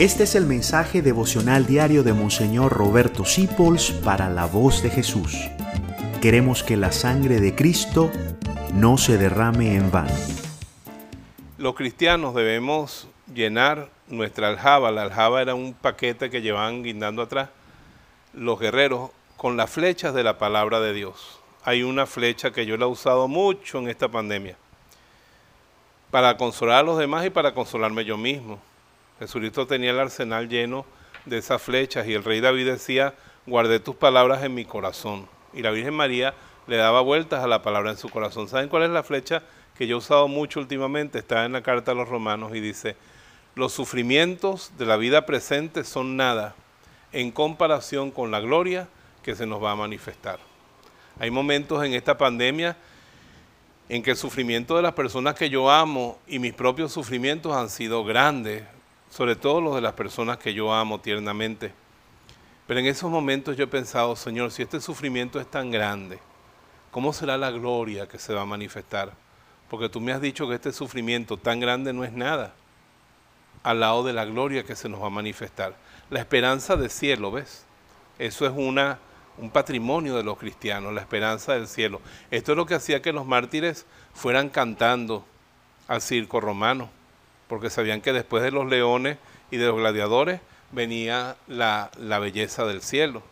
Este es el mensaje devocional diario de Monseñor Roberto Sipols para la voz de Jesús. Queremos que la sangre de Cristo no se derrame en vano. Los cristianos debemos llenar nuestra aljaba. La aljaba era un paquete que llevaban guindando atrás los guerreros con las flechas de la palabra de Dios. Hay una flecha que yo la he usado mucho en esta pandemia para consolar a los demás y para consolarme yo mismo. Jesucristo tenía el arsenal lleno de esas flechas y el rey David decía, guardé tus palabras en mi corazón. Y la Virgen María le daba vueltas a la palabra en su corazón. ¿Saben cuál es la flecha que yo he usado mucho últimamente? Está en la carta a los romanos y dice, los sufrimientos de la vida presente son nada en comparación con la gloria que se nos va a manifestar. Hay momentos en esta pandemia en que el sufrimiento de las personas que yo amo y mis propios sufrimientos han sido grandes, sobre todo los de las personas que yo amo tiernamente. Pero en esos momentos yo he pensado, Señor, si este sufrimiento es tan grande, ¿cómo será la gloria que se va a manifestar? Porque tú me has dicho que este sufrimiento tan grande no es nada al lado de la gloria que se nos va a manifestar. La esperanza del cielo, ¿ves? Eso es una, un patrimonio de los cristianos, la esperanza del cielo. Esto es lo que hacía que los mártires fueran cantando al circo romano porque sabían que después de los leones y de los gladiadores venía la, la belleza del cielo.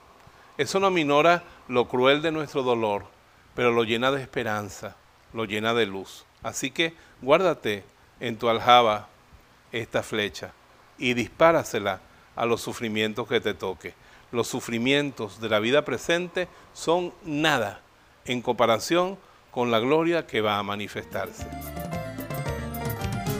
Eso no minora lo cruel de nuestro dolor, pero lo llena de esperanza, lo llena de luz. Así que guárdate en tu aljaba esta flecha y dispárasela a los sufrimientos que te toque. Los sufrimientos de la vida presente son nada en comparación con la gloria que va a manifestarse.